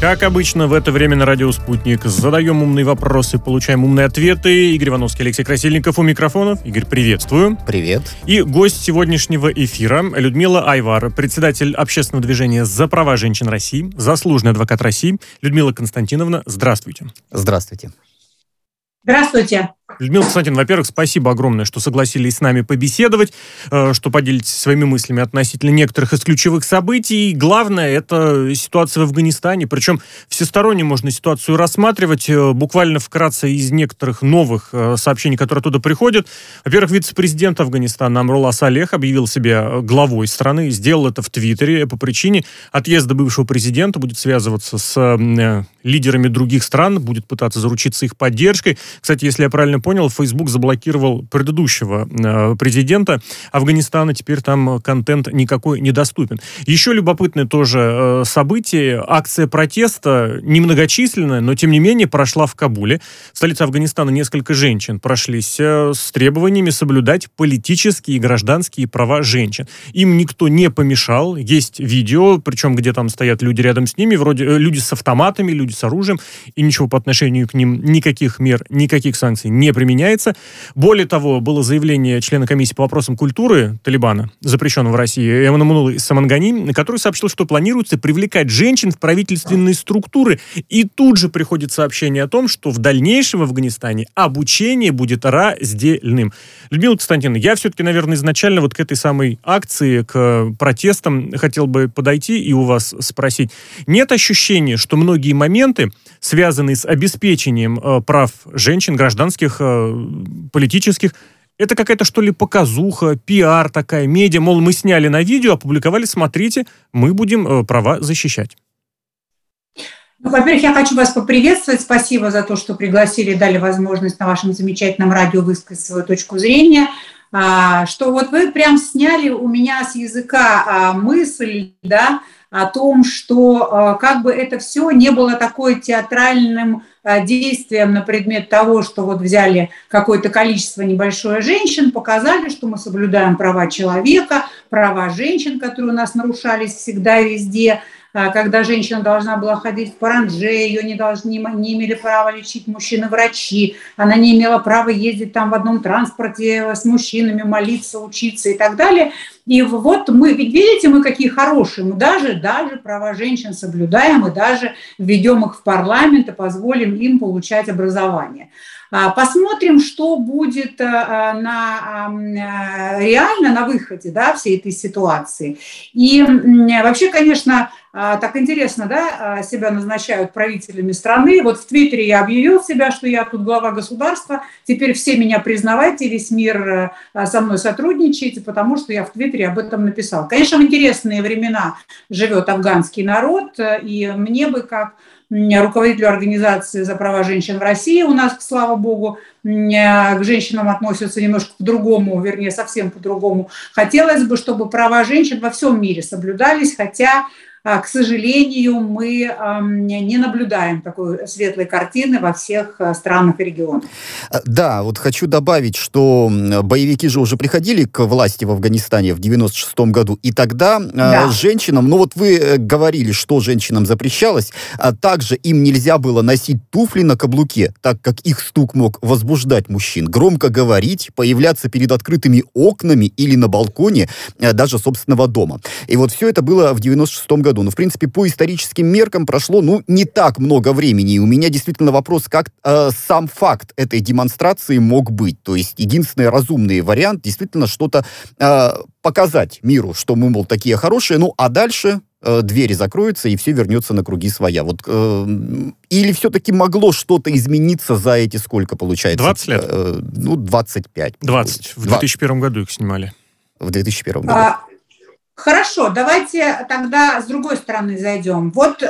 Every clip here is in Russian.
Как обычно, в это время на радио «Спутник» задаем умные вопросы, получаем умные ответы. Игорь Ивановский, Алексей Красильников у микрофонов. Игорь, приветствую. Привет. И гость сегодняшнего эфира Людмила Айвар, председатель общественного движения «За права женщин России», заслуженный адвокат России. Людмила Константиновна, здравствуйте. Здравствуйте. Здравствуйте. Людмила Константиновна, во-первых, спасибо огромное, что согласились с нами побеседовать, э, что поделитесь своими мыслями относительно некоторых из ключевых событий. И главное, это ситуация в Афганистане. Причем всесторонне можно ситуацию рассматривать. Э, буквально вкратце из некоторых новых э, сообщений, которые оттуда приходят. Во-первых, вице-президент Афганистана Амрула Салех объявил себя главой страны, сделал это в Твиттере по причине отъезда бывшего президента, будет связываться с лидерами других стран, будет пытаться заручиться их поддержкой. Кстати, если я правильно понял, Facebook заблокировал предыдущего э, президента Афганистана, теперь там контент никакой недоступен. Еще любопытное тоже э, событие, акция протеста, немногочисленная, но тем не менее прошла в Кабуле. В столице Афганистана несколько женщин прошлись э, с требованиями соблюдать политические и гражданские права женщин. Им никто не помешал, есть видео, причем где там стоят люди рядом с ними, вроде люди с автоматами, люди с оружием, и ничего по отношению к ним, никаких мер, никаких санкций не применяется. Более того, было заявление члена комиссии по вопросам культуры Талибана, запрещенного в России, Эммануэлы Самангани, который сообщил, что планируется привлекать женщин в правительственные структуры. И тут же приходит сообщение о том, что в дальнейшем в Афганистане обучение будет раздельным. Людмила Константиновна, я все-таки, наверное, изначально вот к этой самой акции, к протестам хотел бы подойти и у вас спросить. Нет ощущения, что многие моменты, связанные с обеспечением э, прав женщин, гражданских, э, политических, это какая-то, что ли, показуха, пиар такая, медиа, мол, мы сняли на видео, опубликовали, смотрите, мы будем э, права защищать. Ну, во-первых, я хочу вас поприветствовать. Спасибо за то, что пригласили, дали возможность на вашем замечательном радио высказать свою точку зрения. А, что вот вы прям сняли у меня с языка а, мысль, да, о том, что а, как бы это все не было такой театральным действием на предмет того, что вот взяли какое-то количество небольшое женщин, показали, что мы соблюдаем права человека, права женщин, которые у нас нарушались всегда и везде – а, когда женщина должна была ходить в паранже, ее не, должны, не имели права лечить мужчины-врачи, она не имела права ездить там в одном транспорте с мужчинами, молиться, учиться и так далее. И вот мы, видите, мы какие хорошие, мы даже, даже права женщин соблюдаем и даже введем их в парламент и позволим им получать образование. А, посмотрим, что будет э, на, э, реально на выходе да, всей этой ситуации. И вообще, конечно, а, так интересно, да, а, себя назначают правителями страны. Вот в Твиттере я объявил себя, что я тут глава государства. Теперь все меня признавайте, весь мир э, со мной сотрудничает, потому что я в Твиттере об этом написал. Конечно, в интересные времена живет афганский народ, и мне бы как руководителю организации за права женщин в России. У нас, слава богу, к женщинам относятся немножко по-другому, вернее, совсем по-другому. Хотелось бы, чтобы права женщин во всем мире соблюдались, хотя к сожалению, мы не наблюдаем такой светлой картины во всех а, странах и регионах. А, да, вот хочу добавить, что боевики же уже приходили к власти в Афганистане в 96 году, и тогда да. женщинам, ну вот вы э, говорили, что женщинам запрещалось, а также им нельзя было носить туфли на каблуке, так как их стук мог возбуждать мужчин, громко говорить, появляться перед открытыми окнами или на балконе даже собственного дома. И вот все это было в 96 году году. Но, в принципе, по историческим меркам прошло, ну, не так много времени. И у меня действительно вопрос, как э, сам факт этой демонстрации мог быть. То есть единственный разумный вариант действительно что-то э, показать миру, что мы, мол, такие хорошие. Ну, а дальше э, двери закроются, и все вернется на круги своя. Вот, э, или все-таки могло что-то измениться за эти сколько получается? 20 лет? Э, ну, 25. 20. В 2001 году их снимали. В 2001 году. А, Хорошо, давайте тогда с другой стороны зайдем. Вот э,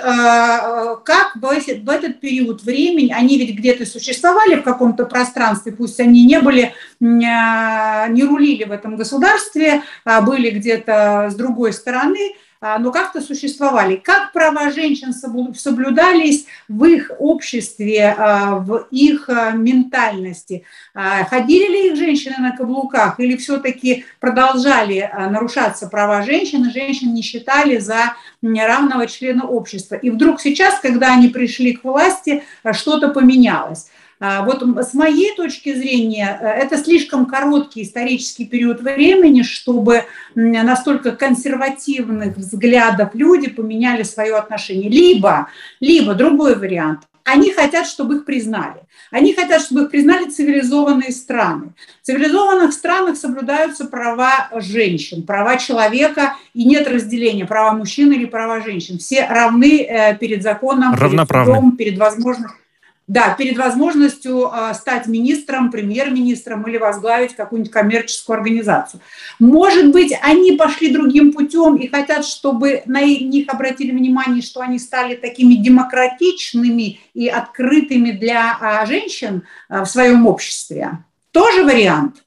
как в, в этот период времени, они ведь где-то существовали в каком-то пространстве, пусть они не были, э, не рулили в этом государстве, а были где-то с другой стороны. А, но как-то существовали. Как права женщин соблюдались в их обществе, а, в их а, ментальности? Ходили ли их женщины на каблуках или все-таки продолжали нарушаться права женщин, и женщин не считали за равного члена общества? И вдруг сейчас, когда они пришли к власти, что-то поменялось. А, вот с моей точки зрения, э, это слишком короткий исторический период времени, чтобы настолько консервативных взглядов люди поменяли свое отношение. Либо, либо другой вариант. Они хотят, чтобы их признали. Они хотят, чтобы их признали цивилизованные страны. В цивилизованных странах соблюдаются права женщин, права человека, и нет разделения, права мужчин или права женщин. Все равны э, перед законом, перед судом, перед возможностью да, перед возможностью а, стать министром, премьер-министром или возглавить какую-нибудь коммерческую организацию. Может быть, они пошли другим путем и хотят, чтобы на них обратили внимание, что они стали такими демократичными и открытыми для а, женщин а, в своем обществе. Тоже вариант.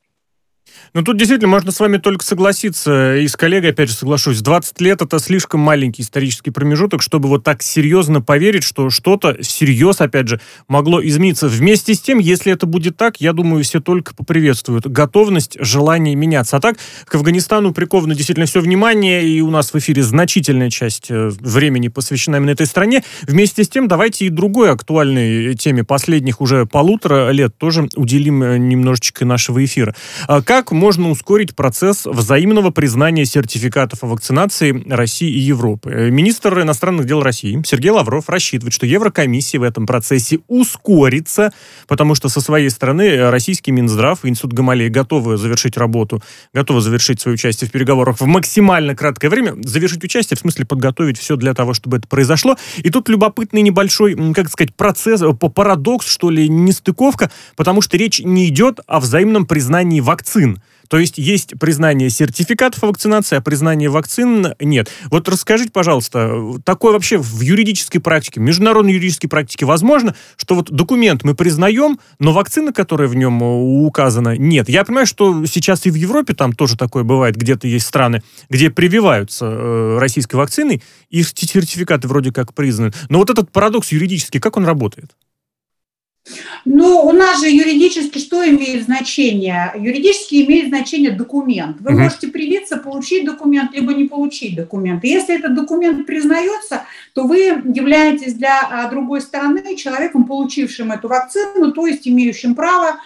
Ну, тут действительно можно с вами только согласиться. И с коллегой, опять же, соглашусь. 20 лет — это слишком маленький исторический промежуток, чтобы вот так серьезно поверить, что что-то всерьез, опять же, могло измениться. Вместе с тем, если это будет так, я думаю, все только поприветствуют готовность, желание меняться. А так, к Афганистану приковано действительно все внимание, и у нас в эфире значительная часть э, времени посвящена именно этой стране. Вместе с тем, давайте и другой актуальной теме последних уже полутора лет тоже уделим э, немножечко нашего эфира. А как можно ускорить процесс взаимного признания сертификатов о вакцинации России и Европы. Э, министр иностранных дел России Сергей Лавров рассчитывает, что Еврокомиссия в этом процессе ускорится, потому что со своей стороны э, российский Минздрав и Институт Гамалеи готовы завершить работу, готовы завершить свое участие в переговорах в максимально краткое время. Завершить участие, в смысле подготовить все для того, чтобы это произошло. И тут любопытный небольшой, как сказать, процесс, э, парадокс, что ли, нестыковка, потому что речь не идет о взаимном признании вакцин. То есть есть признание сертификатов о вакцинации, а признание вакцин нет. Вот расскажите, пожалуйста, такое вообще в юридической практике, международной юридической практике возможно, что вот документ мы признаем, но вакцина, которая в нем э, указана, нет. Я понимаю, что сейчас и в Европе там тоже такое бывает, где-то есть страны, где прививаются э, российской вакциной, и сертификаты вроде как признаны. Но вот этот парадокс юридический, как он работает? Ну, у нас же юридически что имеет значение? Юридически имеет значение документ. Вы угу. можете привиться, получить документ, либо не получить документ. И если этот документ признается, то вы являетесь для а, другой стороны человеком, получившим эту вакцину, то есть имеющим право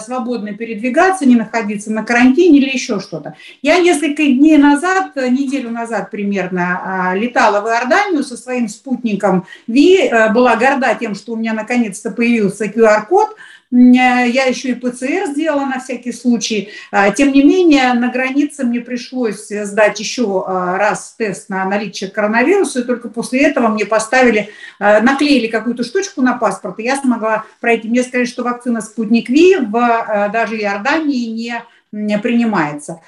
свободно передвигаться, не находиться на карантине или еще что-то. Я несколько дней назад, неделю назад примерно, а, летала в Иорданию со своим спутником Ви, была горда тем, что у меня наконец-то появился QR-код, я еще и ПЦР сделала на всякий случай. А, тем не менее, на границе мне пришлось сдать еще а, раз тест на наличие коронавируса, и только после этого мне поставили, а, наклеили какую-то штучку на паспорт, и я смогла пройти. Мне сказали, что вакцина «Спутник Ви» в даже Иордании не принимается.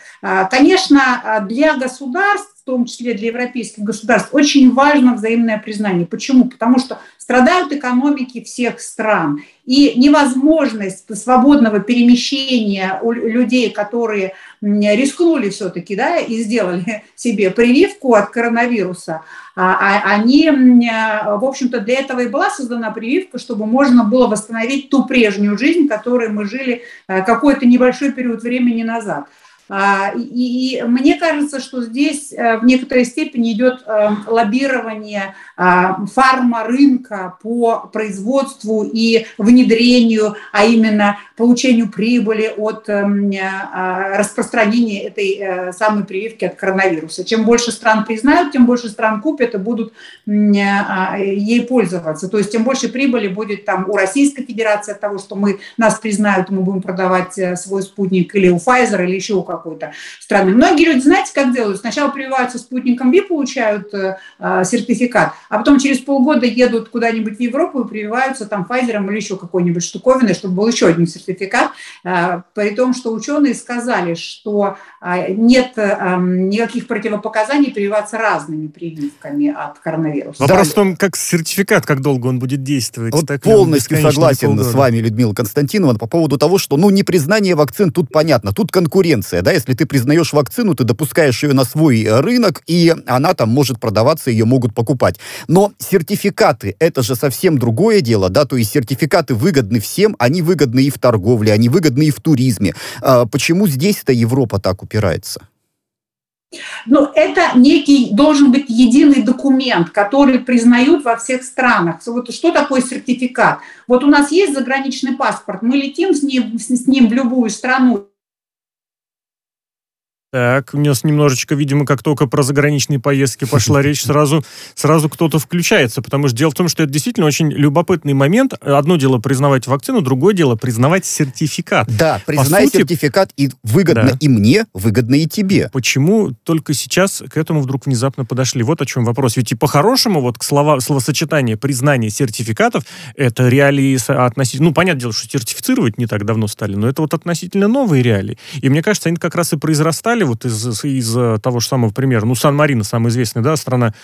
Конечно, для государств в том числе для европейских государств, очень важно взаимное признание. Почему? Потому что страдают экономики всех стран. И невозможность свободного перемещения у людей, которые рискнули все-таки да, и сделали себе прививку от коронавируса, а, а они, в общем-то, для этого и была создана прививка, чтобы можно было восстановить ту прежнюю жизнь, которой мы жили э, какой-то небольшой период времени назад. А, и, мне кажется, что здесь э, в некоторой степени идет э, лоббирование а, фарма-рынка по производству и внедрению, а именно получению прибыли от эм, а, распространения этой э, самой прививки от коронавируса. Чем больше стран признают, тем больше стран купят и будут ей пользоваться. То есть тем больше прибыли будет там у Российской Федерации от того, что мы нас признают, мы будем продавать свой спутник или у Pfizer, или еще у какой-то страны. Многие люди, знаете, как делают? Сначала прививаются спутником Ви, получают э, э, сертификат, а потом через полгода едут куда-нибудь в Европу и прививаются там Pfizer или еще какой-нибудь штуковиной, чтобы был еще один сертификат. Э, при том, что ученые сказали, что э, нет э, никаких противопоказаний прививаться разными прививками от коронавируса. Вопрос в том, как сертификат, как долго он будет действовать. Вот так полностью согласен с вами, Людмила Константинова, по поводу того, что ну непризнание вакцин тут понятно, тут конкуренция да, если ты признаешь вакцину, ты допускаешь ее на свой рынок, и она там может продаваться, ее могут покупать. Но сертификаты, это же совсем другое дело, да, то есть сертификаты выгодны всем, они выгодны и в торговле, они выгодны и в туризме. А почему здесь-то Европа так упирается? Ну, это некий, должен быть единый документ, который признают во всех странах. Вот что такое сертификат? Вот у нас есть заграничный паспорт, мы летим с ним, с ним в любую страну, так, у нас немножечко, видимо, как только про заграничные поездки пошла речь, сразу, сразу кто-то включается, потому что дело в том, что это действительно очень любопытный момент. Одно дело признавать вакцину, другое дело признавать сертификат. Да, признай сути, сертификат, и выгодно да. и мне, выгодно и тебе. Почему только сейчас к этому вдруг внезапно подошли? Вот о чем вопрос. Ведь и по-хорошему, вот к слова, словосочетание признание сертификатов, это реалии относительно... Ну, понятное дело, что сертифицировать не так давно стали, но это вот относительно новые реалии. И мне кажется, они как раз и произрастали вот из, из того же самого примера, ну, Сан-Марино, самая известная, да, страна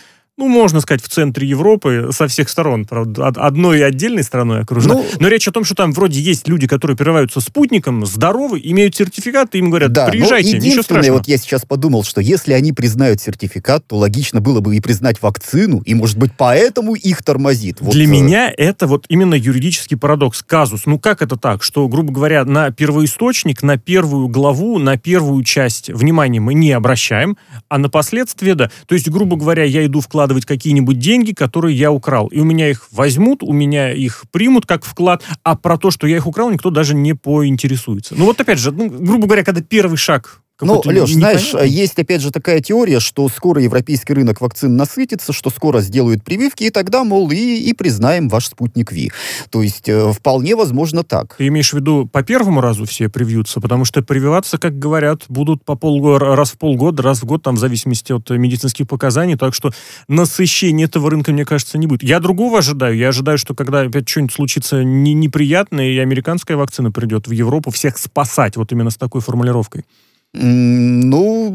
ну, можно сказать, в центре Европы со всех сторон, правда, одной отдельной страной окружена. Ну, Но речь о том, что там вроде есть люди, которые прививаются спутником, здоровы, имеют сертификат, и им говорят, да, приезжайте, ничего страшного. вот я сейчас подумал, что если они признают сертификат, то логично было бы и признать вакцину, и, может быть, поэтому их тормозит. Вот, Для э... меня это вот именно юридический парадокс, казус. Ну, как это так, что, грубо говоря, на первоисточник, на первую главу, на первую часть внимания мы не обращаем, а на последствия, да. То есть, грубо говоря, я иду вкладывать вкладывать какие-нибудь деньги, которые я украл. И у меня их возьмут, у меня их примут как вклад, а про то, что я их украл, никто даже не поинтересуется. Ну вот опять же, ну, грубо говоря, когда первый шаг ну, Леш, знаешь, есть опять же такая теория, что скоро европейский рынок вакцин насытится, что скоро сделают прививки, и тогда, мол, и, и признаем ваш спутник Ви. То есть э, вполне возможно так. Ты имеешь в виду по первому разу все привьются? Потому что прививаться, как говорят, будут по полгода, раз в полгода, раз в год, там в зависимости от медицинских показаний, так что насыщения этого рынка, мне кажется, не будет. Я другого ожидаю. Я ожидаю, что когда опять что-нибудь случится не, неприятное, и американская вакцина придет в Европу всех спасать, вот именно с такой формулировкой. Ну,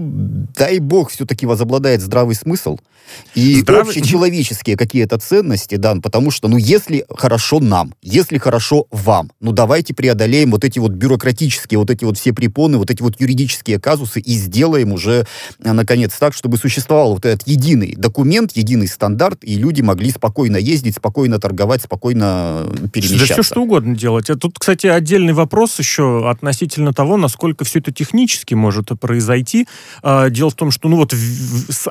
дай бог, все-таки возобладает здравый смысл и здравый... общечеловеческие какие-то ценности, да, потому что, ну, если хорошо нам, если хорошо вам, ну, давайте преодолеем вот эти вот бюрократические, вот эти вот все препоны, вот эти вот юридические казусы и сделаем уже, э, наконец, так, чтобы существовал вот этот единый документ, единый стандарт, и люди могли спокойно ездить, спокойно торговать, спокойно перемещаться. Да все что угодно делать. А тут, кстати, отдельный вопрос еще относительно того, насколько все это технически может произойти. А, дело в том, что ну вот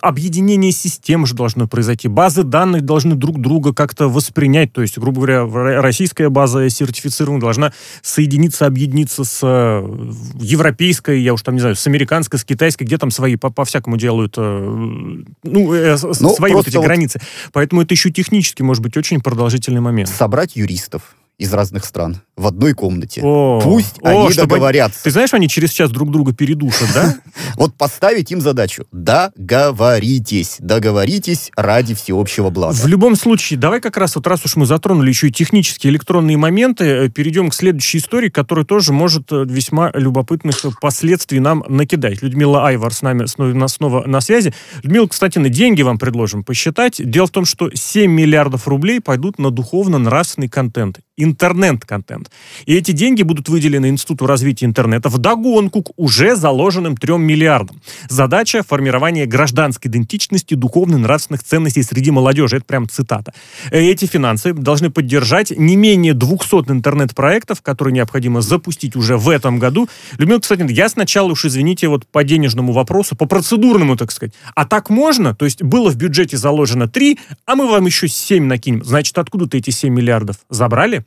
объединение систем же должно произойти. Базы данных должны друг друга как-то воспринять. То есть, грубо говоря, российская база сертифицирована должна соединиться, объединиться с э, европейской, я уж там не знаю, с американской, с китайской, где там свои по-всякому делают, э, ну, э, ну свои вот эти вот... границы. Поэтому это еще технически может быть очень продолжительный момент. Собрать юристов из разных стран в одной комнате. О, Пусть о, они договорятся. Ты знаешь, они через час друг друга передушат, да? Вот поставить им задачу. Договоритесь. Договоритесь ради всеобщего блага. В любом случае, давай как раз вот раз уж мы затронули еще и технические электронные моменты, э, перейдем к следующей истории, которая тоже может э, весьма любопытных последствий нам накидать. Людмила Айвар с нами снова на связи. Людмила, кстати, на деньги вам предложим посчитать. Дело в том, что 7 миллиардов рублей пойдут на духовно-нравственный контент интернет-контент. И эти деньги будут выделены Институту развития интернета в догонку к уже заложенным трем миллиардам. Задача – формирование гражданской идентичности, духовно-нравственных ценностей среди молодежи. Это прям цитата. Э, эти финансы должны поддержать не менее 200 интернет-проектов, которые необходимо запустить уже в этом году. Людмила, кстати, я сначала уж, извините, вот по денежному вопросу, по процедурному, так сказать. А так можно? То есть было в бюджете заложено 3, а мы вам еще 7 накинем. Значит, откуда-то эти 7 миллиардов забрали?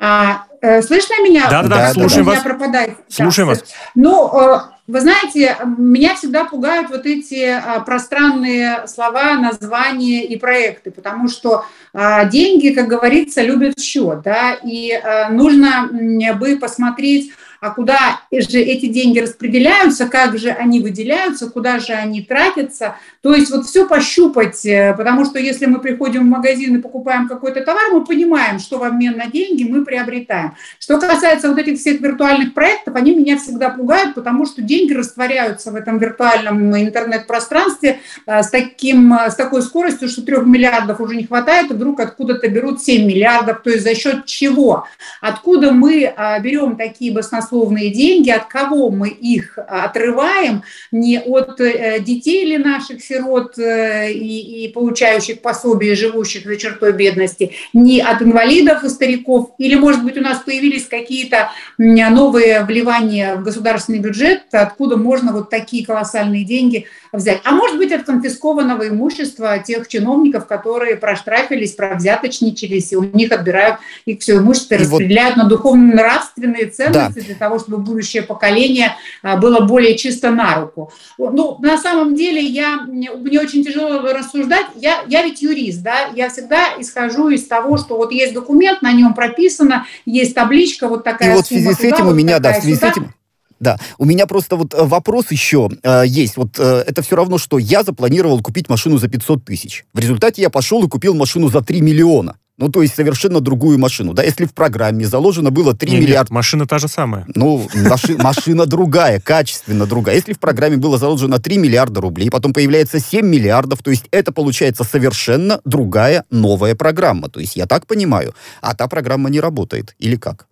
А, э, слышно меня? Да, да, да, слушаем вас. Пропадает. Слушаем да. вас. Ну, э, вы знаете, меня всегда пугают вот эти а, пространные слова, названия и проекты, потому что а, деньги, как говорится, любят счет, да, и а, нужно бы посмотреть а куда же эти деньги распределяются, как же они выделяются, куда же они тратятся. То есть вот все пощупать, э, потому что если мы приходим в магазин и покупаем какой-то товар, мы понимаем, что в обмен на деньги мы приобретаем. Что касается вот этих всех виртуальных проектов, они меня всегда пугают, потому что деньги растворяются в этом виртуальном интернет-пространстве э, с, таким, с такой скоростью, что 3 миллиардов уже не хватает, и вдруг откуда-то берут 7 миллиардов. То есть за счет чего? Откуда мы э, берем такие баснословные баснословные деньги, от кого мы их отрываем, не от э, детей или наших сирот э, и, и получающих пособие, живущих за чертой бедности, не от инвалидов и стариков, или, может быть, у нас появились какие-то новые вливания в государственный бюджет, откуда можно вот такие колоссальные деньги взять. А может быть, от конфискованного имущества тех чиновников, которые проштрафились, провзяточничались, и у них отбирают их все имущество, и распределяют вот... на духовно-нравственные ценности да. для того, чтобы будущее поколение а, было более чисто на руку. Ну, на самом деле, я, мне очень тяжело рассуждать. Я, я ведь юрист, да, я всегда исхожу из того, что вот есть документ, на нем прописано, есть табличка, вот такая И вот в связи с этим у меня, да, в связи с этим... Да, у меня просто вот э, вопрос еще э, есть. Вот э, это все равно, что я запланировал купить машину за 500 тысяч. В результате я пошел и купил машину за 3 миллиона. Ну, то есть совершенно другую машину. Да, если в программе заложено было 3 нет, миллиарда... Нет, машина та же самая. Ну, маши... машина другая, качественно другая. Если в программе было заложено 3 миллиарда рублей, потом появляется 7 миллиардов, то есть это получается совершенно другая новая программа. То есть я так понимаю. А та программа не работает. Или как?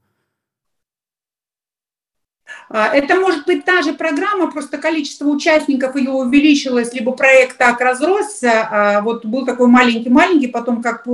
А, это может быть та же программа, просто количество участников ее увеличилось, либо проект так разросся. А, вот был такой маленький-маленький, потом как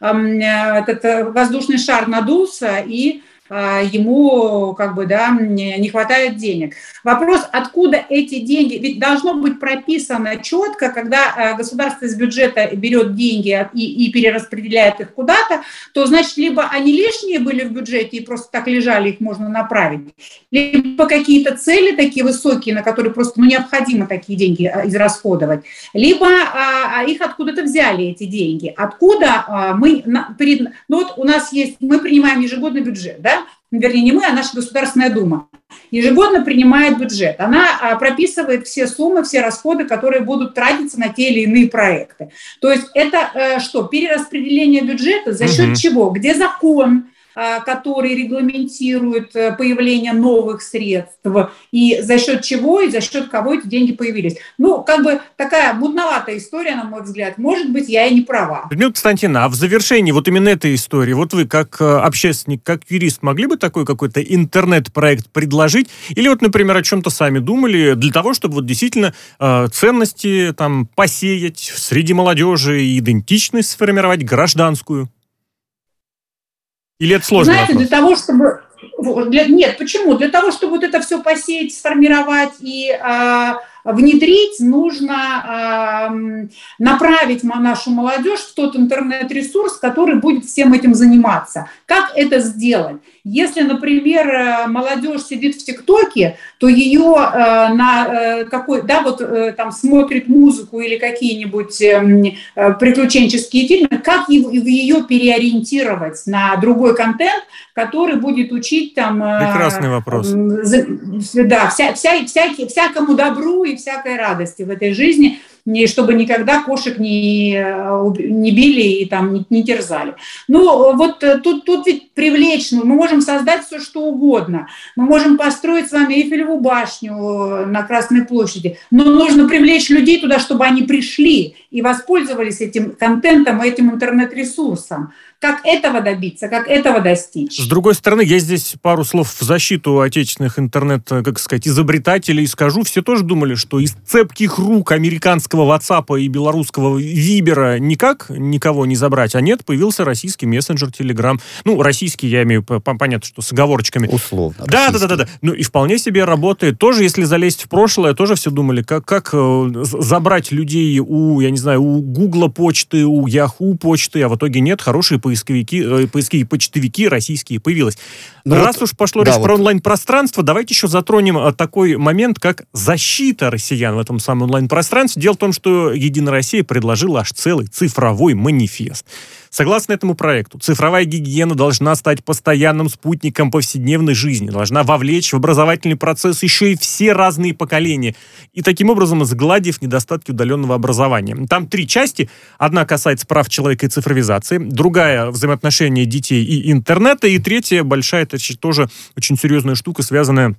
этот э, воздушный шар надулся, и ему как бы, да, не хватает денег. Вопрос, откуда эти деньги, ведь должно быть прописано четко, когда а, государство из бюджета берет деньги и, и перераспределяет их куда-то, то значит, либо они лишние были в бюджете и просто так лежали, их можно направить, либо какие-то цели такие высокие, на которые просто ну, необходимо такие деньги а, израсходовать, либо а, их откуда-то взяли эти деньги. Откуда а, мы, перед, ну вот у нас есть, мы принимаем ежегодный бюджет, да, вернее, не мы, а наша Государственная Дума, ежегодно принимает бюджет. Она а, прописывает все суммы, все расходы, которые будут тратиться на те или иные проекты. То есть это э, что? Перераспределение бюджета за счет угу. чего? Где закон? А, который регламентирует э, появление новых средств, и за счет чего и за счет кого эти деньги появились. Ну, как бы такая мудноватая история, на мой взгляд. Может быть, я и не права. Людмила Константиновна, а в завершении вот именно этой истории, вот вы как э, общественник, как юрист могли бы такой какой-то интернет-проект предложить? Или вот, например, о чем-то сами думали для того, чтобы вот действительно э, ценности там посеять среди молодежи, идентичность сформировать гражданскую? Или это сложно? Знаете, вопрос? для того, чтобы... Для, нет, почему? Для того, чтобы вот это все посеять, сформировать и а, внедрить, нужно э, направить нашу молодежь в тот интернет-ресурс, который будет всем этим заниматься. Как это сделать? Если, например, э, молодежь сидит в ТикТоке, то ее э, на э, какой, да, вот э, там смотрит музыку или какие-нибудь э, э, приключенческие фильмы, как ее переориентировать на другой контент, который будет учить там... Прекрасный вопрос. Э, да, вся, вся, всякий, всякому добру и всякой радости в этой жизни, и чтобы никогда кошек не, не били и там не, не терзали. Ну, вот э, тут, тут ведь привлечь, ну, мы можем создать все, что угодно. Мы можем построить с вами Эйфелеву башню на Красной площади, но нужно привлечь людей туда, чтобы они пришли и воспользовались этим контентом, этим интернет-ресурсом. Как этого добиться, как этого достичь? С другой стороны, я здесь пару слов в защиту отечественных интернет, как сказать, изобретателей скажу. Все тоже думали, что из цепких рук американского WhatsApp и белорусского Вибера никак никого не забрать. А нет, появился российский мессенджер Telegram. Ну, российский, я имею понятно, что с оговорочками. Условно. Да, да, да, да, да. Ну и вполне себе работает. Тоже, если залезть в прошлое, тоже все думали, как, как э, забрать людей у, я не знаю, у Гугла почты, у Яху почты, а в итоге нет, хорошие поисковики, э, поисковики, почтовики российские появилось. Ну, Раз вот, уж пошло да, речь вот. про онлайн-пространство, давайте еще затронем э, такой момент, как защита россиян в этом самом онлайн-пространстве. Дело в том, что «Единая Россия» предложила аж целый цифровой манифест. Согласно этому проекту, цифровая гигиена должна стать постоянным спутником повседневной жизни, должна вовлечь в образовательный процесс еще и все разные поколения, и таким образом сгладив недостатки удаленного образования. Там три части. Одна касается прав человека и цифровизации, другая — взаимоотношения детей и интернета, и третья большая, это тоже очень серьезная штука, связанная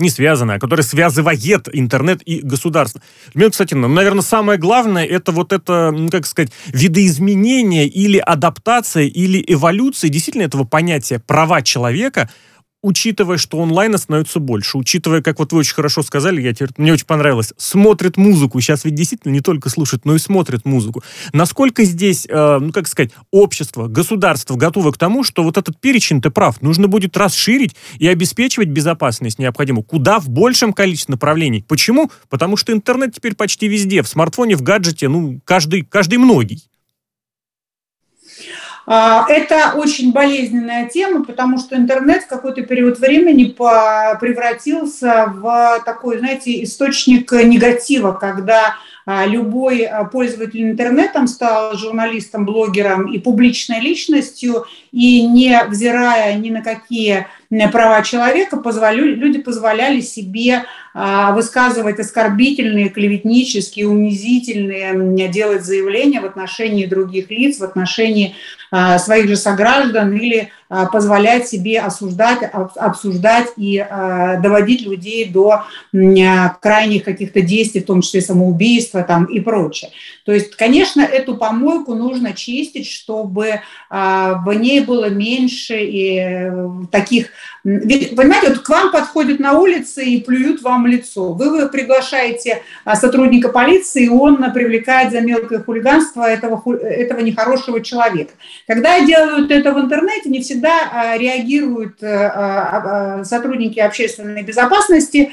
не связанная, которая связывает интернет и государство. Людмила Кстати, наверное, самое главное, это вот это, ну, как сказать, видоизменение или адаптация, или эволюция действительно этого понятия права человека – учитывая, что онлайна становится больше, учитывая, как вот вы очень хорошо сказали, я теперь, мне очень понравилось, смотрит музыку. Сейчас ведь действительно не только слушает, но и смотрит музыку. Насколько здесь, э, ну как сказать, общество, государство готово к тому, что вот этот перечень, ты прав, нужно будет расширить и обеспечивать безопасность необходимую куда в большем количестве направлений. Почему? Потому что интернет теперь почти везде, в смартфоне, в гаджете, ну, каждый, каждый многий. А, это очень болезненная тема, потому что интернет в какой-то период времени превратился в такой, знаете, источник негатива, когда а, любой а, пользователь интернетом стал журналистом, блогером и публичной личностью, и не взирая ни на какие права человека, позволяли, люди позволяли себе а, высказывать оскорбительные, клеветнические, унизительные, делать заявления в отношении других лиц, в отношении своих же сограждан или а, позволять себе осуждать, обсуждать и а, доводить людей до крайних каких-то действий, в том числе самоубийства там, и прочее. То есть, конечно, эту помойку нужно чистить, чтобы а, в ней было меньше и э, таких... Ведь, понимаете, вот к вам подходят на улице и плюют вам лицо. Вы, вы приглашаете сотрудника полиции, и он привлекает за мелкое хулиганство этого, этого нехорошего человека. Когда делают это в интернете, не всегда всегда а, реагируют э, а, а, сотрудники общественной безопасности,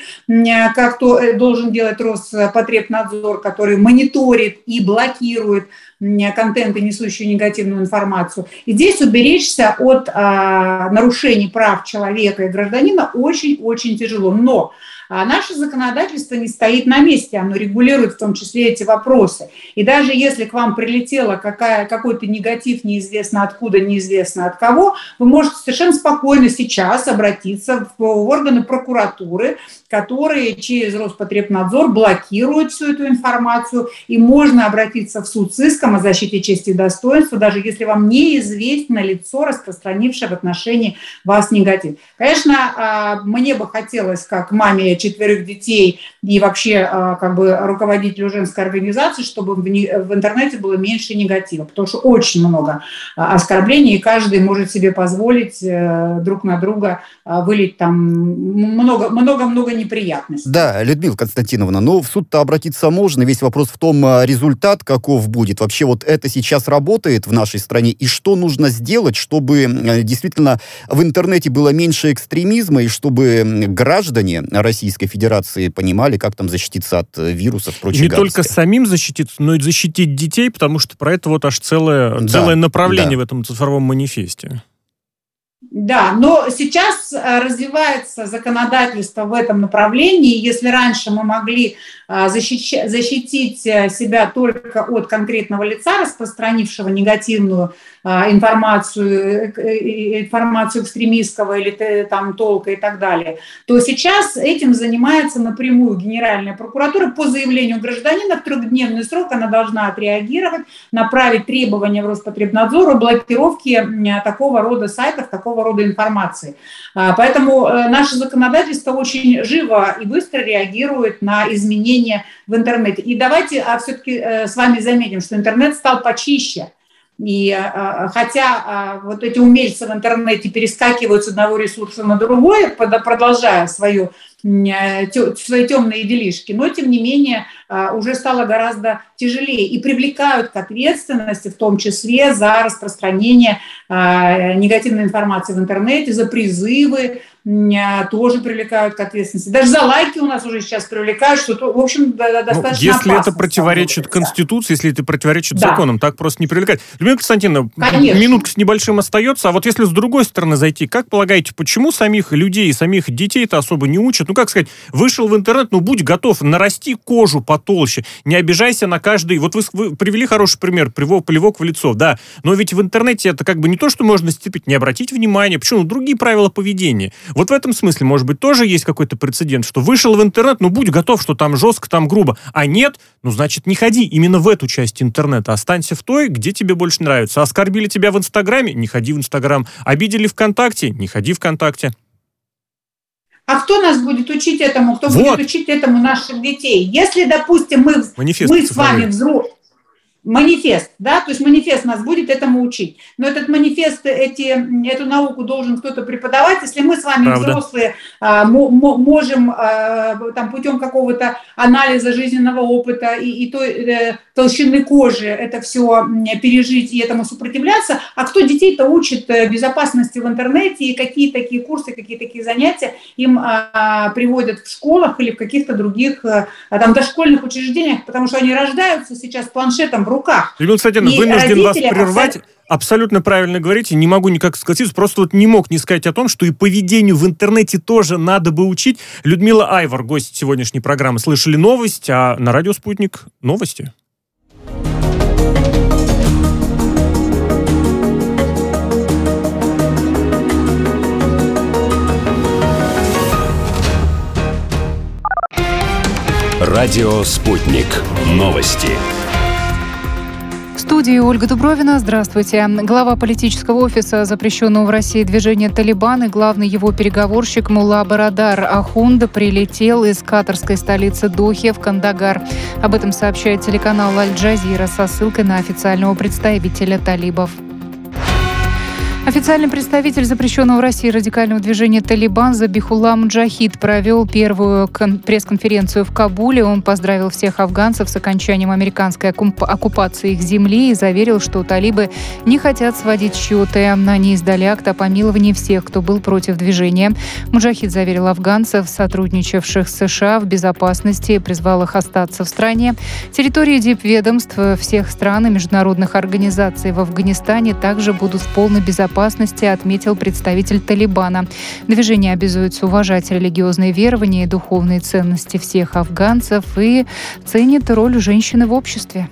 как то э, должен делать Роспотребнадзор, который мониторит и блокирует контенты, несущие негативную информацию. И здесь уберечься от нарушений прав человека и гражданина очень-очень тяжело. Но а наше законодательство не стоит на месте, оно регулирует в том числе эти вопросы. И даже если к вам прилетело какая, какой-то негатив неизвестно откуда, неизвестно от кого, вы можете совершенно спокойно сейчас обратиться в органы прокуратуры, которые через Роспотребнадзор блокируют всю эту информацию, и можно обратиться в суд с иском о защите чести и достоинства, даже если вам неизвестно лицо, распространившее в отношении вас негатив. Конечно, а, мне бы хотелось, как маме четверых детей и вообще а, как бы руководителю женской организации, чтобы в интернете было меньше негатива, потому что очень много а, оскорблений, и каждый может себе позволить э, друг на друга вылить там много-много-много неприятностей. Да, Людмила Константиновна, но в суд-то обратиться можно. Весь вопрос в том, а, результат каков будет. Вообще вот это сейчас работает в нашей стране. И что нужно сделать, чтобы действительно в интернете было меньше экстремизма, и чтобы граждане Российской Федерации понимали, как там защититься от э, вирусов, прочих Не гадостей. только самим защититься, но и защитить детей, потому что про это вот аж целое, да, целое направление да. в этом цифровом манифесте. Да, но сейчас э, развивается законодательство в этом направлении. Если раньше мы могли э, защищать, защитить э, себя только от конкретного лица, распространившего негативную информацию, информацию экстремистского или там толка и так далее, то сейчас этим занимается напрямую Генеральная прокуратура по заявлению гражданина в трехдневный срок она должна отреагировать, направить требования в Роспотребнадзор о блокировке такого рода сайтов, такого рода информации. А, поэтому э, наше законодательство очень живо и быстро реагирует на изменения в интернете. И давайте а, все-таки э, с вами заметим, что интернет стал почище. И а, хотя вот эти умельцы в интернете перескакивают с одного ресурса на другой, продолжая свою Э, свои темные делишки, но тем не менее а, уже стало гораздо тяжелее и привлекают к ответственности, в том числе за распространение а, негативной информации в интернете, за призывы тоже привлекают к ответственности. Даже за лайки у нас уже сейчас привлекают, что, в общем, ну, достаточно ну, Если это противоречит Конституции, если это противоречит да. законам, так просто не привлекать. Людмила Константиновна, Конечно. минутка с небольшим остается, а вот если с другой стороны зайти, как полагаете, почему самих людей, самих детей это особо не учат? Ну, как сказать, вышел в интернет, ну, будь готов, нарасти кожу потолще, не обижайся на каждый... Вот вы, вы привели хороший пример, плевок, плевок в лицо, да, но ведь в интернете это как бы не то, что можно степить, не обратить внимания, почему? Ну, другие правила поведения. Вот в этом смысле, может быть, тоже есть какой-то прецедент, что вышел в интернет, ну, будь готов, что там жестко, там грубо, а нет, ну, значит, не ходи именно в эту часть интернета, останься в той, где тебе больше нравится. Оскорбили тебя в Инстаграме? Не ходи в Инстаграм. Обидели ВКонтакте? Не ходи ВКонтакте. А кто нас будет учить этому? Кто вот. будет учить этому наших детей? Если, допустим, мы, Манифест мы с вами взрослые, манифест, да, то есть манифест нас будет этому учить. Но этот манифест, эти, эту науку должен кто-то преподавать. Если мы с вами Правда. взрослые а, можем а, там путем какого-то анализа жизненного опыта и, и той э, толщины кожи это все пережить и этому сопротивляться, а кто детей-то учит э, безопасности в интернете и какие такие курсы, какие такие занятия им а, приводят в школах или в каких-то других а, там дошкольных учреждениях, потому что они рождаются сейчас планшетом в руках. Людмила Константиновна, вынужден вас прервать. Абсолютно правильно говорите, не могу никак согласиться, просто вот не мог не сказать о том, что и поведению в интернете тоже надо бы учить. Людмила Айвар, гость сегодняшней программы, слышали новость, а на радио «Спутник» новости. Радио «Спутник». Новости студии Ольга Дубровина. Здравствуйте. Глава политического офиса запрещенного в России движения «Талибан» и главный его переговорщик Мула Барадар Ахунд прилетел из катарской столицы Дохи в Кандагар. Об этом сообщает телеканал «Аль-Джазира» со ссылкой на официального представителя талибов. Официальный представитель запрещенного в России радикального движения «Талибан» Забихулла Муджахид провел первую пресс-конференцию в Кабуле. Он поздравил всех афганцев с окончанием американской оккупации их земли и заверил, что талибы не хотят сводить счеты. Они издали акт о помиловании всех, кто был против движения. Муджахид заверил афганцев, сотрудничавших с США в безопасности, и призвал их остаться в стране. Территории дипведомств всех стран и международных организаций в Афганистане также будут в полной безопасности безопасности, отметил представитель Талибана. Движение обязуется уважать религиозные верования и духовные ценности всех афганцев и ценит роль женщины в обществе.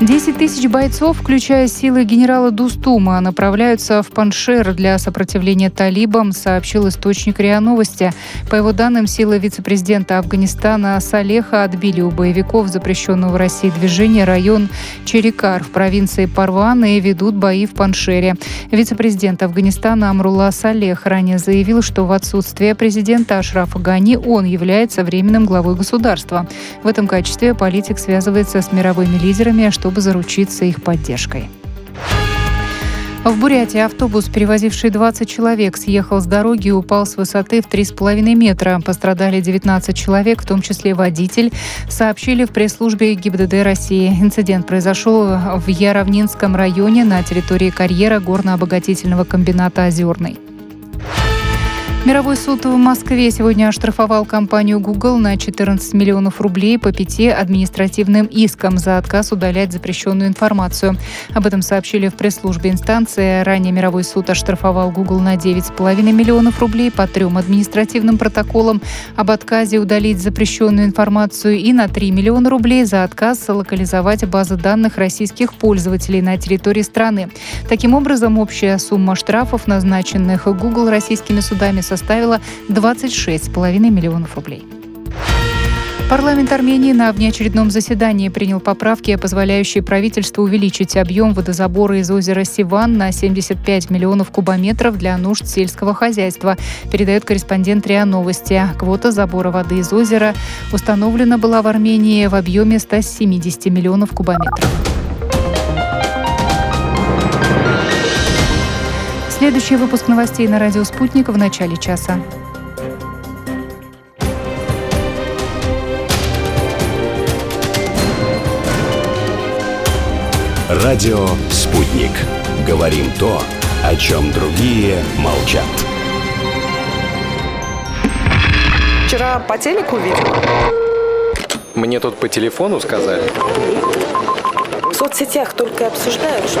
10 тысяч бойцов, включая силы генерала Дустума, направляются в Паншер для сопротивления талибам, сообщил источник РИА Новости. По его данным, силы вице-президента Афганистана Салеха отбили у боевиков запрещенного в России движения район Черикар в провинции Парван и ведут бои в Паншере. Вице-президент Афганистана Амрула Салех ранее заявил, что в отсутствие президента Ашрафа Гани он является временным главой государства. В этом качестве политик связывается с мировыми лидерами, что чтобы заручиться их поддержкой. В Бурятии автобус, перевозивший 20 человек, съехал с дороги и упал с высоты в 3,5 метра. Пострадали 19 человек, в том числе водитель, сообщили в пресс-службе ГИБДД России. Инцидент произошел в Яровнинском районе на территории карьера горно-обогатительного комбината «Озерный». Мировой суд в Москве сегодня оштрафовал компанию Google на 14 миллионов рублей по пяти административным искам за отказ удалять запрещенную информацию. Об этом сообщили в пресс-службе инстанции. Ранее Мировой суд оштрафовал Google на 9,5 миллионов рублей по трем административным протоколам об отказе удалить запрещенную информацию и на 3 миллиона рублей за отказ локализовать базы данных российских пользователей на территории страны. Таким образом, общая сумма штрафов, назначенных Google российскими судами, составила 26,5 миллионов рублей. Парламент Армении на внеочередном заседании принял поправки, позволяющие правительству увеличить объем водозабора из озера Сиван на 75 миллионов кубометров для нужд сельского хозяйства, передает корреспондент РИА Новости. Квота забора воды из озера установлена была в Армении в объеме 170 миллионов кубометров. Следующий выпуск новостей на радио «Спутник» в начале часа. Радио «Спутник». Говорим то, о чем другие молчат. вчера по телеку видела. Мне тут по телефону сказали. В соцсетях только обсуждают, что...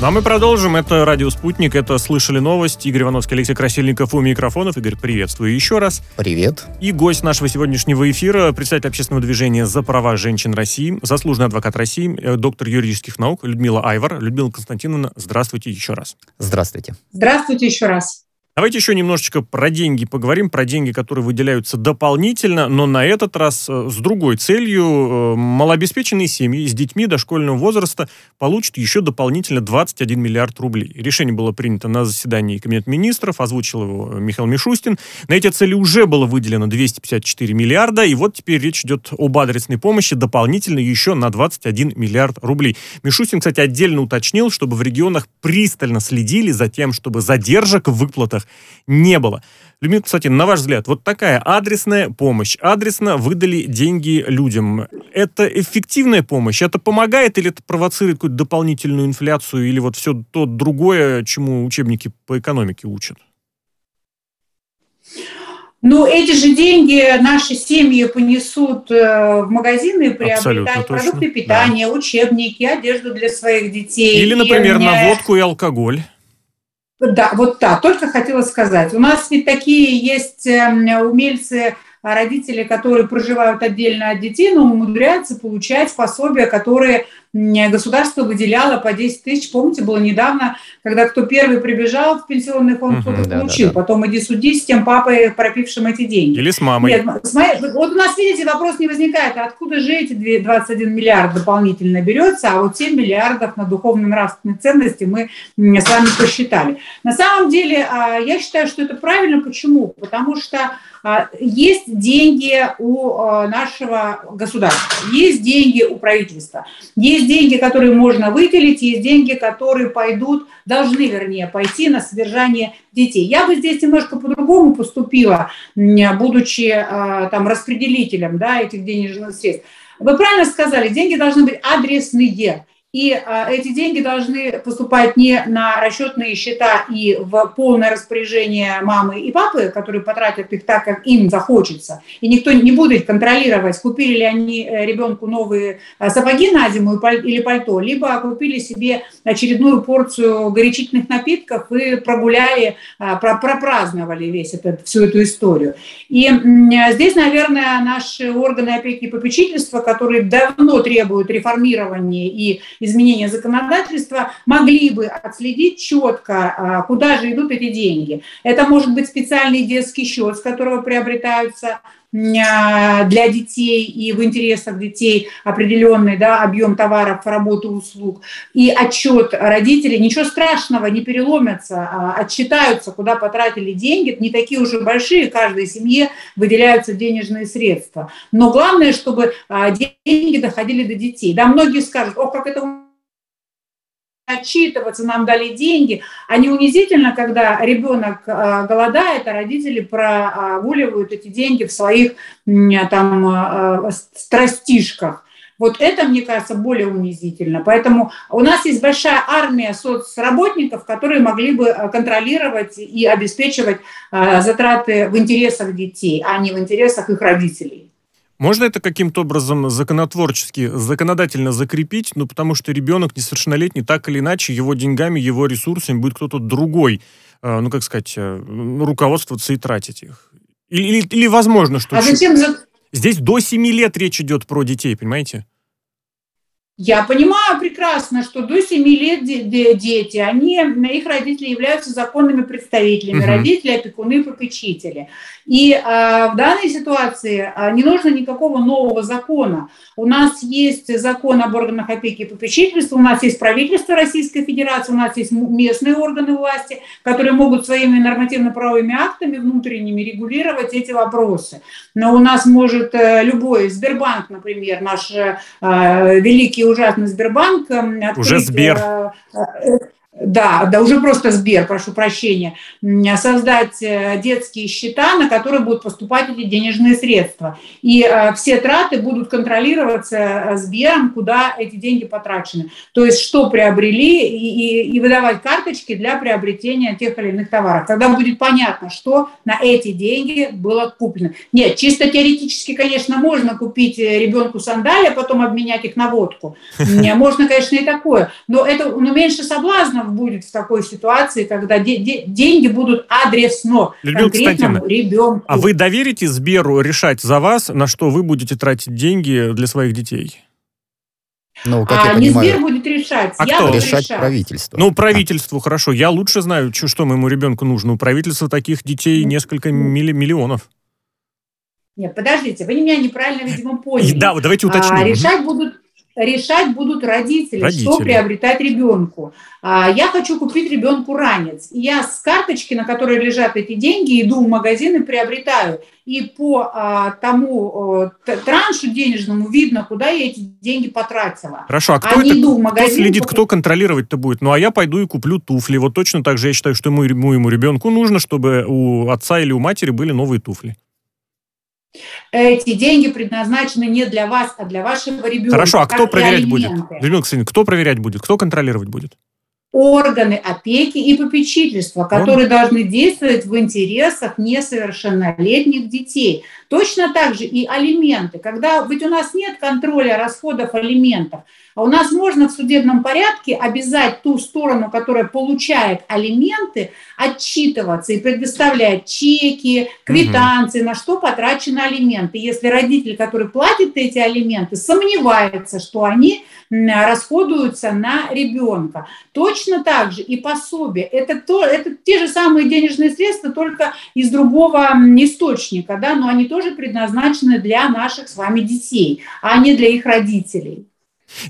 Ну а мы продолжим. Это «Радио Спутник», это «Слышали новость». Игорь Ивановский, Алексей Красильников у микрофонов. Игорь, приветствую еще раз. Привет. И гость нашего сегодняшнего эфира, представитель общественного движения «За права женщин России», заслуженный адвокат России, э, доктор юридических наук Людмила Айвар. Людмила Константиновна, здравствуйте еще раз. Здравствуйте. Здравствуйте еще раз. Давайте еще немножечко про деньги поговорим, про деньги, которые выделяются дополнительно, но на этот раз э, с другой целью. Э, малообеспеченные семьи с детьми дошкольного возраста получат еще дополнительно 21 миллиард рублей. Решение было принято на заседании Кабинета министров, озвучил его Михаил Мишустин. На эти цели уже было выделено 254 миллиарда, и вот теперь речь идет об адресной помощи дополнительно еще на 21 миллиард рублей. Мишустин, кстати, отдельно уточнил, чтобы в регионах пристально следили за тем, чтобы задержек в регионах не было. Людмила, кстати, на ваш взгляд, вот такая адресная помощь, адресно выдали деньги людям. Это эффективная помощь? Это помогает или это провоцирует какую-то дополнительную инфляцию или вот все то другое, чему учебники по экономике учат? Ну, эти же деньги наши семьи понесут э, в магазины приобретать продукты питания, да. учебники, одежду для своих детей. Или, например, и, на водку и алкоголь. Да, вот так, только хотела сказать. У нас ведь такие есть эм, умельцы родители, которые проживают отдельно от детей, но умудряются получать пособия, которые государство выделяло по 10 тысяч. Помните, было недавно, когда кто первый прибежал в пенсионный фонд, кто-то да, получил. Да, да. Потом иди суди с тем папой, пропившим эти деньги. Или с мамой. Нет, с моей, вот у нас, видите, вопрос не возникает, а откуда же эти 21 миллиард дополнительно берется, а вот 7 миллиардов на духовно-нравственные ценности мы с вами посчитали. На самом деле, а, я считаю, что это правильно. Почему? Потому что а, есть деньги у нашего государства, есть деньги у правительства, есть деньги, которые можно выделить, есть деньги, которые пойдут, должны, вернее, пойти на содержание детей. Я бы здесь немножко по-другому поступила, будучи а, там распределителем да, этих денежных средств. Вы правильно сказали, деньги должны быть адресные. И а, эти деньги должны поступать не на расчетные счета и в полное распоряжение мамы и папы, которые потратят их так, как им захочется. И никто не будет контролировать, купили ли они э, ребенку новые э, сапоги на зиму или пальто, либо купили себе очередную порцию горячительных напитков и прогуляли, а, пропраздновали весь этот, всю эту историю. И здесь, наверное, наши органы опеки и попечительства, которые давно требуют реформирования и изменения законодательства, могли бы отследить четко, а, куда же идут эти деньги. Это может быть специальный детский счет, с которого приобретаются для детей и в интересах детей определенный да, объем товаров, работы, услуг. И отчет родителей, ничего страшного, не переломятся, а отчитаются, куда потратили деньги, не такие уже большие, каждой семье выделяются денежные средства. Но главное, чтобы а, деньги доходили до детей. Да, многие скажут, о, как это отчитываться, нам дали деньги, а не унизительно, когда ребенок а, голодает, а родители прогуливают эти деньги в своих там а, страстишках. Вот это, мне кажется, более унизительно. Поэтому у нас есть большая армия соцработников, которые могли бы контролировать и обеспечивать затраты в интересах детей, а не в интересах их родителей. Можно это каким-то образом законотворчески, законодательно закрепить, ну, потому что ребенок несовершеннолетний, так или иначе, его деньгами, его ресурсами будет кто-то другой, э, ну, как сказать, э, руководствоваться и тратить их. Или, или, или возможно, что... А зачем... Здесь до 7 лет речь идет про детей, понимаете? Я понимаю прекрасно, что до 7 лет дети, они, их родители являются законными представителями, угу. родители, опекуны, попечители. И а, в данной ситуации а, не нужно никакого нового закона. У нас есть закон об органах опеки и попечительства, у нас есть правительство Российской Федерации, у нас есть местные органы власти, которые могут своими нормативно-правовыми актами внутренними регулировать эти вопросы. Но у нас может э, любой Сбербанк, например, наш э, великий ужасный Сбербанк... Открыть, Уже Сбер. Да, да, уже просто Сбер, прошу прощения, создать э, детские счета, на которые будут поступать эти денежные средства. И э, все траты будут контролироваться э, Сбером, куда эти деньги потрачены. То есть, что приобрели, и, и, и выдавать карточки для приобретения тех или иных товаров. Тогда будет понятно, что на эти деньги было куплено. Нет, чисто теоретически, конечно, можно купить ребенку сандали, а потом обменять их на водку. Можно, конечно, и такое. Но это но меньше соблазнов будет в такой ситуации, когда де- де- деньги будут адресно Людмила конкретному ребенку. А вы доверите Сберу решать за вас, на что вы будете тратить деньги для своих детей? Ну, как а я понимаю, не Сбер будет решать, а я кто? буду решать. решать правительство. Ну, правительству, а. хорошо. Я лучше знаю, что моему ребенку нужно. У правительства таких детей несколько милли- миллионов. Нет, подождите, вы меня неправильно, видимо, поняли. Да, давайте уточним. А, решать будут решать будут родители, родители. что приобретать ребенку. А, я хочу купить ребенку ранец. Я с карточки, на которой лежат эти деньги, иду в магазин и приобретаю. И по а, тому траншу денежному видно, куда я эти деньги потратила. Хорошо, а кто, а это, иду в магазин, кто следит, кто контролировать-то будет? Ну, а я пойду и куплю туфли. Вот точно так же я считаю, что моему, моему ребенку нужно, чтобы у отца или у матери были новые туфли. Эти деньги предназначены не для вас, а для вашего ребенка. Хорошо, а кто проверять будет? Людмила Ксения, кто проверять будет? Кто контролировать будет? органы опеки и попечительства, которые Он... должны действовать в интересах несовершеннолетних детей. Точно так же и алименты. Когда, ведь у нас нет контроля расходов алиментов, а у нас можно в судебном порядке обязать ту сторону, которая получает алименты, отчитываться и предоставлять чеки, квитанции, угу. на что потрачены алименты. Если родитель, который платит эти алименты, сомневается, что они расходуются на ребенка. Точно так же и пособие. Это, то, это те же самые денежные средства, только из другого источника, да, но они тоже предназначены для наших с вами детей, а не для их родителей.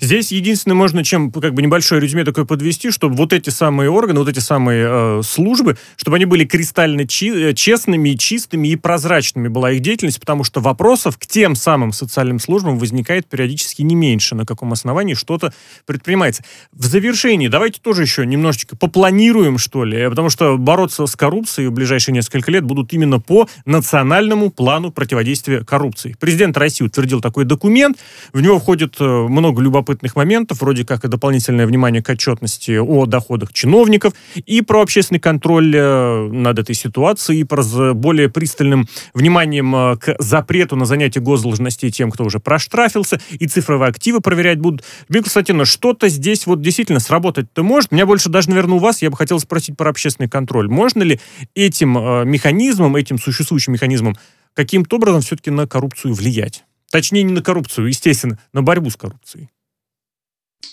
Здесь единственное можно чем как бы небольшое резюме такое подвести, чтобы вот эти самые органы, вот эти самые э, службы, чтобы они были кристально чи- э, честными, чистыми и прозрачными была их деятельность, потому что вопросов к тем самым социальным службам возникает периодически не меньше, на каком основании что-то предпринимается. В завершении давайте тоже еще немножечко попланируем, что ли, потому что бороться с коррупцией в ближайшие несколько лет будут именно по национальному плану противодействия коррупции. Президент России утвердил такой документ, в него входит э, много любопытных моментов, вроде как и дополнительное внимание к отчетности о доходах чиновников, и про общественный контроль э, над этой ситуацией, и про более пристальным вниманием э, к запрету на занятие госдолжностей тем, кто уже проштрафился, и цифровые активы проверять будут. Людмила Константиновна, что-то здесь вот действительно сработать-то может? Меня больше даже, наверное, у вас, я бы хотел спросить про общественный контроль. Можно ли этим э, механизмом, этим существующим механизмом каким-то образом все-таки на коррупцию влиять? Точнее, не на коррупцию, естественно, на борьбу с коррупцией.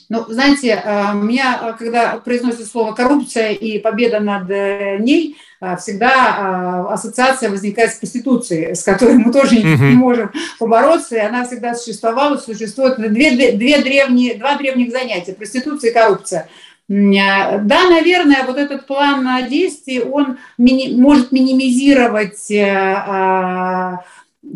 Ну, знаете, э, меня, э, когда произносят слово коррупция и победа над э, ней, всегда ассоциация возникает с проституцией, с которой мы тоже не можем побороться, и она всегда существовала, существует две, две древние, два древних занятия – проституция и коррупция. Да, наверное, вот этот план действий, он мини, может минимизировать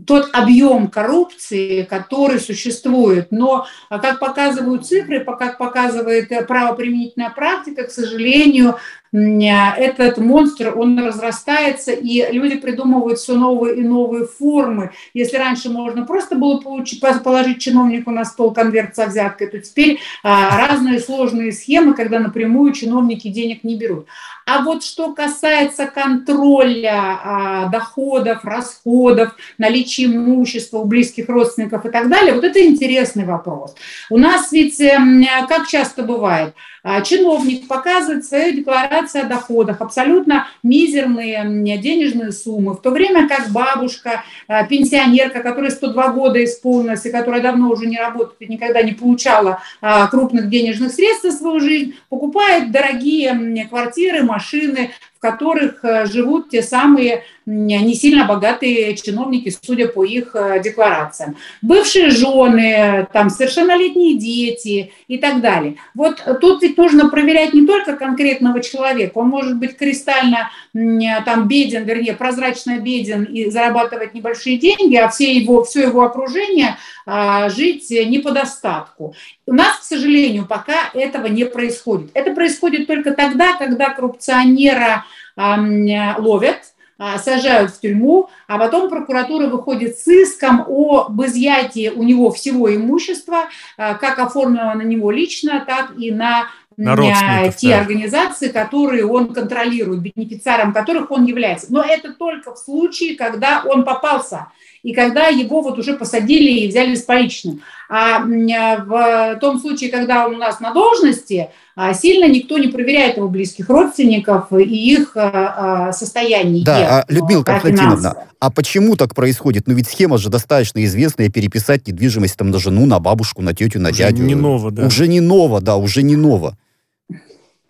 тот объем коррупции, который существует. Но, а как показывают цифры, как показывает э, правоприменительная практика, к сожалению, этот монстр, он разрастается, и люди придумывают все новые и новые формы. Если раньше можно просто было получить, положить чиновнику на стол конверт со взяткой, то теперь а, разные сложные схемы, когда напрямую чиновники денег не берут. А вот что касается контроля а, доходов, расходов, наличия имущества у близких родственников и так далее, вот это интересный вопрос. У нас ведь, эм, как часто бывает, а, чиновник показывает свою декларацию о доходах, абсолютно мизерные денежные суммы, в то время как бабушка, а, пенсионерка, которая 102 года исполнилась и которая давно уже не работает и никогда не получала а, крупных денежных средств за свою жизнь, покупает дорогие квартиры, машины, которых э, живут те самые не сильно богатые чиновники, судя по их э, декларациям. Бывшие жены, там, совершеннолетние дети и так далее. Вот тут ведь нужно проверять не только конкретного человека, он может быть кристально там беден, вернее, прозрачно беден и зарабатывать небольшие деньги, а все его, все его окружение а, жить не по достатку. У нас, к сожалению, пока этого не происходит. Это происходит только тогда, когда коррупционера ловят, а, сажают в тюрьму, а потом прокуратура выходит с иском об изъятии у него всего имущества, а, как оформлено на него лично, так и на на те да. организации, которые он контролирует, бенефициаром которых он является. Но это только в случае, когда он попался и когда его вот уже посадили и взяли с поличным. А в том случае, когда он у нас на должности, а, сильно никто не проверяет его близких родственников и их а, а, состояние. Да, Людмила Константиновна, а почему так происходит? Ну ведь схема же достаточно известная, переписать недвижимость там на жену, на бабушку, на тетю, на уже дядю. не ново, да. Уже не ново, да, уже не ново.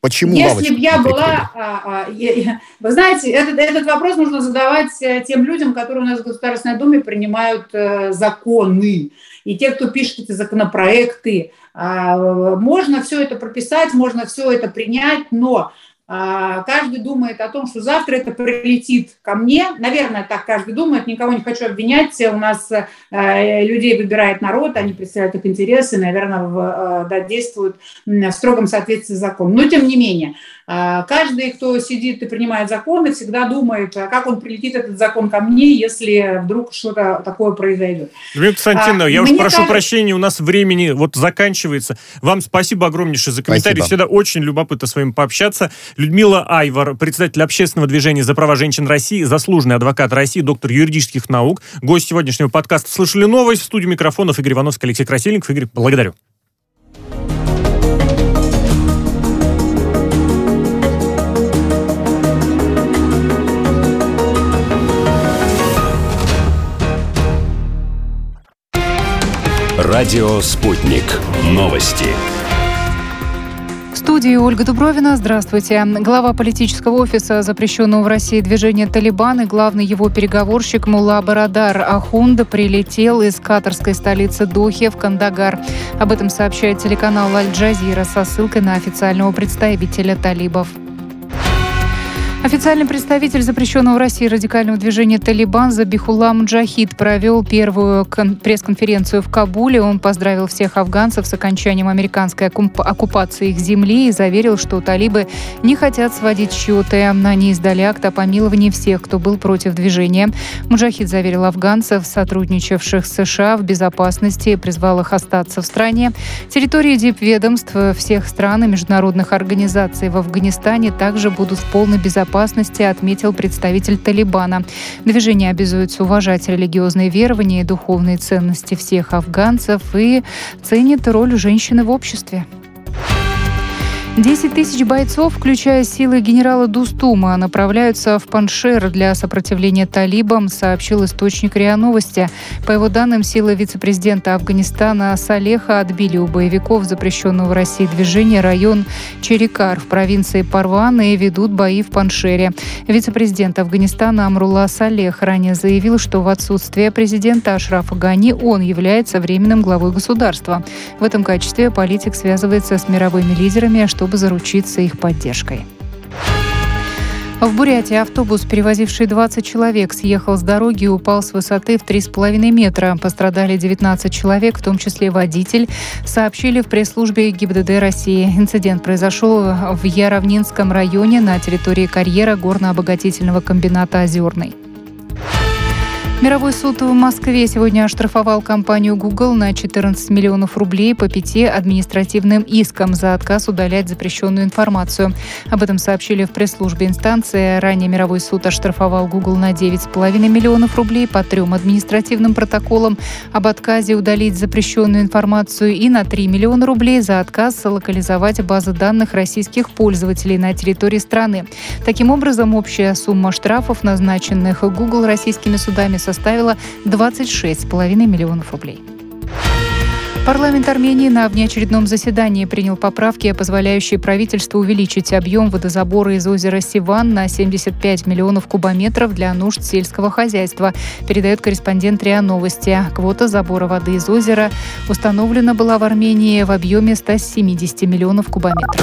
Почему Если бы я была... А, а, вы знаете, этот, этот вопрос нужно задавать э, тем людям, которые у нас в Государственной Думе принимают э, законы. И те, кто пишет эти законопроекты. А, можно все это прописать, можно все это принять, но каждый думает о том, что завтра это прилетит ко мне. Наверное, так каждый думает. Никого не хочу обвинять. У нас э, людей выбирает народ, они представляют их интересы, наверное, э, действуют в строгом соответствии с законом. Но тем не менее, а, каждый, кто сидит и принимает законы, всегда думает, а как он прилетит этот закон ко мне, если вдруг что-то такое произойдет. Людмила Константиновна, а, я уж прошу кажется... прощения, у нас времени вот заканчивается. Вам спасибо огромнейшее за комментарий. Спасибо. Всегда очень любопытно с вами пообщаться. Людмила Айвар, председатель общественного движения за права женщин России, заслуженный адвокат России, доктор юридических наук, гость сегодняшнего подкаста «Слышали новость» в студии микрофонов Игорь Ивановский, Алексей Красильников. Игорь, благодарю. Радио «Спутник». Новости студии Ольга Дубровина. Здравствуйте. Глава политического офиса запрещенного в России движения «Талибан» и главный его переговорщик Мула Барадар Ахунда прилетел из катарской столицы Дохи в Кандагар. Об этом сообщает телеканал «Аль-Джазира» со ссылкой на официального представителя талибов. Официальный представитель запрещенного в России радикального движения «Талибан» Забихулла Муджахид провел первую пресс-конференцию в Кабуле. Он поздравил всех афганцев с окончанием американской оккупации их земли и заверил, что талибы не хотят сводить счеты. Они издали акт о помиловании всех, кто был против движения. Муджахид заверил афганцев, сотрудничавших с США в безопасности, призвал их остаться в стране. Территории дипведомств всех стран и международных организаций в Афганистане также будут в полной безопасности безопасности, отметил представитель Талибана. Движение обязуется уважать религиозные верования и духовные ценности всех афганцев и ценит роль женщины в обществе. 10 тысяч бойцов, включая силы генерала Дустума, направляются в Паншер для сопротивления талибам, сообщил источник РИА Новости. По его данным, силы вице-президента Афганистана Салеха отбили у боевиков запрещенного в России движения район Черикар в провинции Парван и ведут бои в Паншере. Вице-президент Афганистана Амрула Салех ранее заявил, что в отсутствие президента Ашрафа Гани он является временным главой государства. В этом качестве политик связывается с мировыми лидерами, что чтобы заручиться их поддержкой. В Бурятии автобус, перевозивший 20 человек, съехал с дороги и упал с высоты в 3,5 метра. Пострадали 19 человек, в том числе водитель, сообщили в пресс-службе ГИБДД России. Инцидент произошел в Яровнинском районе на территории карьера горно-обогатительного комбината «Озерный». Мировой суд в Москве сегодня оштрафовал компанию Google на 14 миллионов рублей по пяти административным искам за отказ удалять запрещенную информацию. Об этом сообщили в пресс-службе инстанции. Ранее Мировой суд оштрафовал Google на 9,5 миллионов рублей по трем административным протоколам об отказе удалить запрещенную информацию и на 3 миллиона рублей за отказ локализовать базы данных российских пользователей на территории страны. Таким образом, общая сумма штрафов, назначенных Google российскими судами, со составила 26,5 миллионов рублей. Парламент Армении на внеочередном заседании принял поправки, позволяющие правительству увеличить объем водозабора из озера Сиван на 75 миллионов кубометров для нужд сельского хозяйства, передает корреспондент РИА Новости. Квота забора воды из озера установлена была в Армении в объеме 170 миллионов кубометров.